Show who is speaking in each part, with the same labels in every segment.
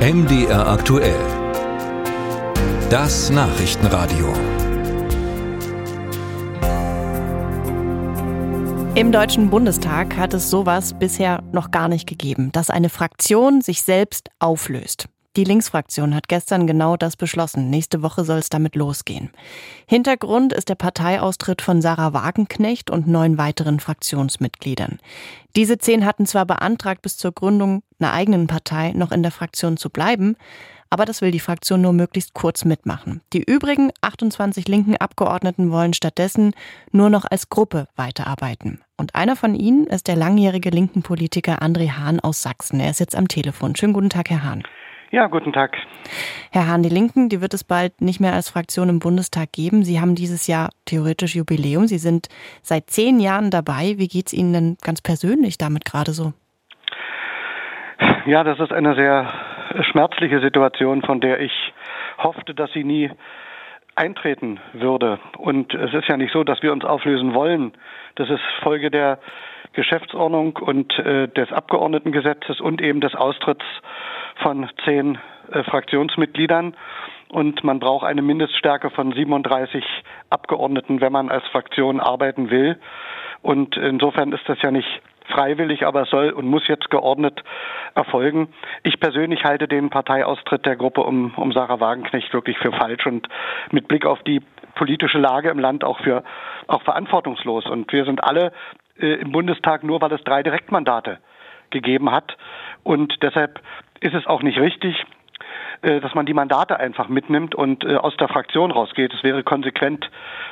Speaker 1: MDR aktuell. Das Nachrichtenradio.
Speaker 2: Im Deutschen Bundestag hat es sowas bisher noch gar nicht gegeben, dass eine Fraktion sich selbst auflöst. Die Linksfraktion hat gestern genau das beschlossen. Nächste Woche soll es damit losgehen. Hintergrund ist der Parteiaustritt von Sarah Wagenknecht und neun weiteren Fraktionsmitgliedern. Diese zehn hatten zwar beantragt, bis zur Gründung einer eigenen Partei noch in der Fraktion zu bleiben, aber das will die Fraktion nur möglichst kurz mitmachen. Die übrigen 28 linken Abgeordneten wollen stattdessen nur noch als Gruppe weiterarbeiten. Und einer von ihnen ist der langjährige linken Politiker André Hahn aus Sachsen. Er ist jetzt am Telefon. Schönen guten Tag, Herr Hahn.
Speaker 3: Ja, guten Tag.
Speaker 2: Herr Hahn, die Linken, die wird es bald nicht mehr als Fraktion im Bundestag geben. Sie haben dieses Jahr theoretisch Jubiläum. Sie sind seit zehn Jahren dabei. Wie geht es Ihnen denn ganz persönlich damit gerade so?
Speaker 3: Ja, das ist eine sehr schmerzliche Situation, von der ich hoffte, dass sie nie eintreten würde. Und es ist ja nicht so, dass wir uns auflösen wollen. Das ist Folge der Geschäftsordnung und äh, des Abgeordnetengesetzes und eben des Austritts von zehn äh, Fraktionsmitgliedern. Und man braucht eine Mindeststärke von 37 Abgeordneten, wenn man als Fraktion arbeiten will. Und insofern ist das ja nicht freiwillig, aber soll und muss jetzt geordnet erfolgen. Ich persönlich halte den Parteiaustritt der Gruppe um, um Sarah Wagenknecht wirklich für falsch und mit Blick auf die politische Lage im Land auch für auch verantwortungslos. Und wir sind alle äh, im Bundestag nur, weil es drei Direktmandate gegeben hat. Und deshalb ist es auch nicht richtig, äh, dass man die Mandate einfach mitnimmt und äh, aus der Fraktion rausgeht. Es wäre konsequent,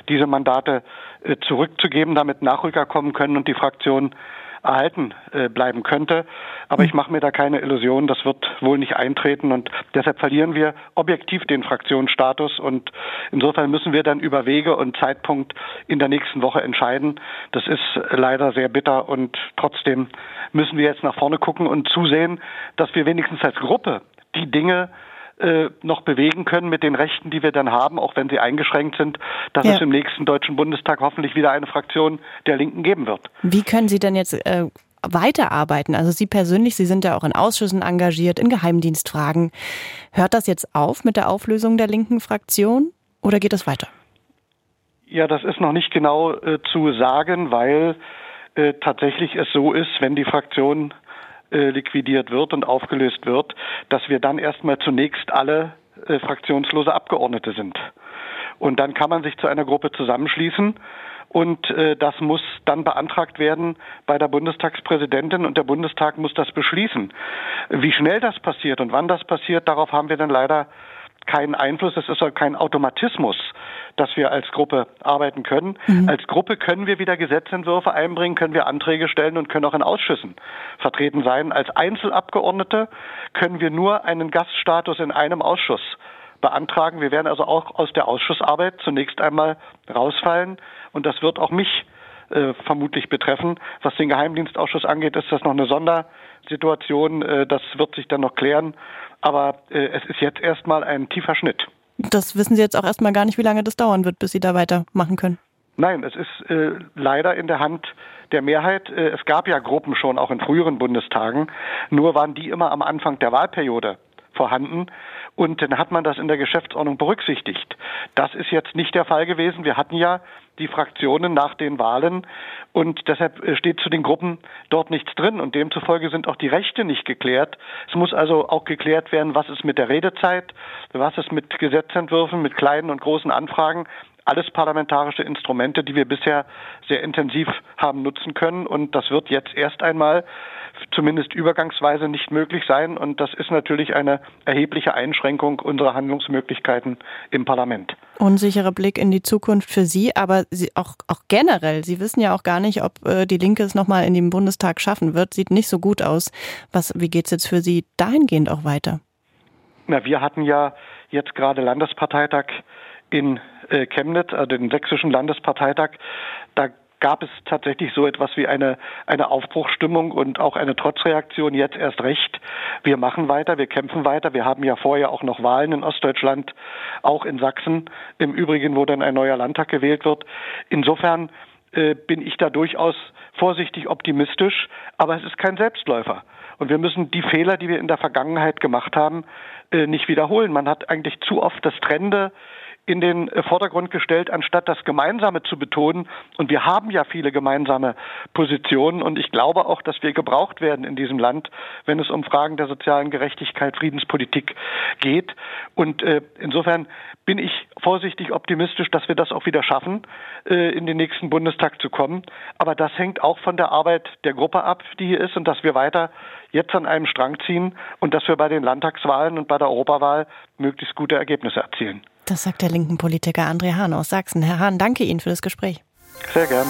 Speaker 3: diese Mandate äh, zurückzugeben, damit Nachrücker kommen können und die Fraktion erhalten äh, bleiben könnte. Aber ich mache mir da keine Illusion, das wird wohl nicht eintreten und deshalb verlieren wir objektiv den Fraktionsstatus und insofern müssen wir dann über Wege und Zeitpunkt in der nächsten Woche entscheiden. Das ist leider sehr bitter und trotzdem müssen wir jetzt nach vorne gucken und zusehen, dass wir wenigstens als Gruppe die Dinge äh, noch bewegen können mit den Rechten, die wir dann haben, auch wenn sie eingeschränkt sind, dass ja. es im nächsten Deutschen Bundestag hoffentlich wieder eine Fraktion der Linken geben wird.
Speaker 2: Wie können Sie denn jetzt äh, weiterarbeiten? Also Sie persönlich, Sie sind ja auch in Ausschüssen engagiert, in Geheimdienstfragen. Hört das jetzt auf mit der Auflösung der linken Fraktion oder geht es weiter?
Speaker 3: Ja, das ist noch nicht genau äh, zu sagen, weil äh, tatsächlich es so ist, wenn die Fraktion äh, liquidiert wird und aufgelöst wird, dass wir dann erstmal zunächst alle äh, fraktionslose Abgeordnete sind. Und dann kann man sich zu einer Gruppe zusammenschließen und äh, das muss dann beantragt werden bei der Bundestagspräsidentin und der Bundestag muss das beschließen. Wie schnell das passiert und wann das passiert, darauf haben wir dann leider keinen Einfluss, es ist auch kein Automatismus, dass wir als Gruppe arbeiten können. Mhm. Als Gruppe können wir wieder Gesetzentwürfe einbringen, können wir Anträge stellen und können auch in Ausschüssen vertreten sein. Als Einzelabgeordnete können wir nur einen Gaststatus in einem Ausschuss beantragen. Wir werden also auch aus der Ausschussarbeit zunächst einmal rausfallen und das wird auch mich äh, vermutlich betreffen. Was den Geheimdienstausschuss angeht, ist das noch eine Sondersituation. Äh, das wird sich dann noch klären. Aber äh, es ist jetzt erstmal ein tiefer Schnitt.
Speaker 2: Das wissen Sie jetzt auch erstmal gar nicht, wie lange das dauern wird, bis Sie da weitermachen können.
Speaker 3: Nein, es ist äh, leider in der Hand der Mehrheit. Äh, es gab ja Gruppen schon auch in früheren Bundestagen, nur waren die immer am Anfang der Wahlperiode vorhanden. Und dann hat man das in der Geschäftsordnung berücksichtigt. Das ist jetzt nicht der Fall gewesen. Wir hatten ja die Fraktionen nach den Wahlen und deshalb äh, steht zu den Gruppen dort nichts drin und demzufolge sind auch die Rechte nicht geklärt. Es muss also auch geklärt werden, was ist mit der Redezeit, was ist mit Gesetzentwürfen, mit kleinen und großen Anfragen alles parlamentarische Instrumente, die wir bisher sehr intensiv haben nutzen können. Und das wird jetzt erst einmal zumindest übergangsweise nicht möglich sein. Und das ist natürlich eine erhebliche Einschränkung unserer Handlungsmöglichkeiten im Parlament.
Speaker 2: Unsicherer Blick in die Zukunft für Sie, aber Sie auch, auch generell. Sie wissen ja auch gar nicht, ob äh, die Linke es nochmal in den Bundestag schaffen wird. Sieht nicht so gut aus. Was, wie geht es jetzt für Sie dahingehend auch weiter?
Speaker 3: Na, wir hatten ja jetzt gerade Landesparteitag in äh, Chemnitz, also den sächsischen Landesparteitag, da gab es tatsächlich so etwas wie eine, eine Aufbruchstimmung und auch eine Trotzreaktion jetzt erst recht. Wir machen weiter, wir kämpfen weiter. Wir haben ja vorher auch noch Wahlen in Ostdeutschland, auch in Sachsen, im Übrigen, wo dann ein neuer Landtag gewählt wird. Insofern äh, bin ich da durchaus vorsichtig optimistisch, aber es ist kein Selbstläufer. Und wir müssen die Fehler, die wir in der Vergangenheit gemacht haben, äh, nicht wiederholen. Man hat eigentlich zu oft das Trende in den Vordergrund gestellt, anstatt das Gemeinsame zu betonen. Und wir haben ja viele gemeinsame Positionen. Und ich glaube auch, dass wir gebraucht werden in diesem Land, wenn es um Fragen der sozialen Gerechtigkeit, Friedenspolitik geht. Und äh, insofern bin ich vorsichtig optimistisch, dass wir das auch wieder schaffen, äh, in den nächsten Bundestag zu kommen. Aber das hängt auch von der Arbeit der Gruppe ab, die hier ist, und dass wir weiter jetzt an einem Strang ziehen und dass wir bei den Landtagswahlen und bei der Europawahl möglichst gute Ergebnisse erzielen.
Speaker 2: Das sagt der linken Politiker André Hahn aus Sachsen. Herr Hahn, danke Ihnen für das Gespräch.
Speaker 3: Sehr gern.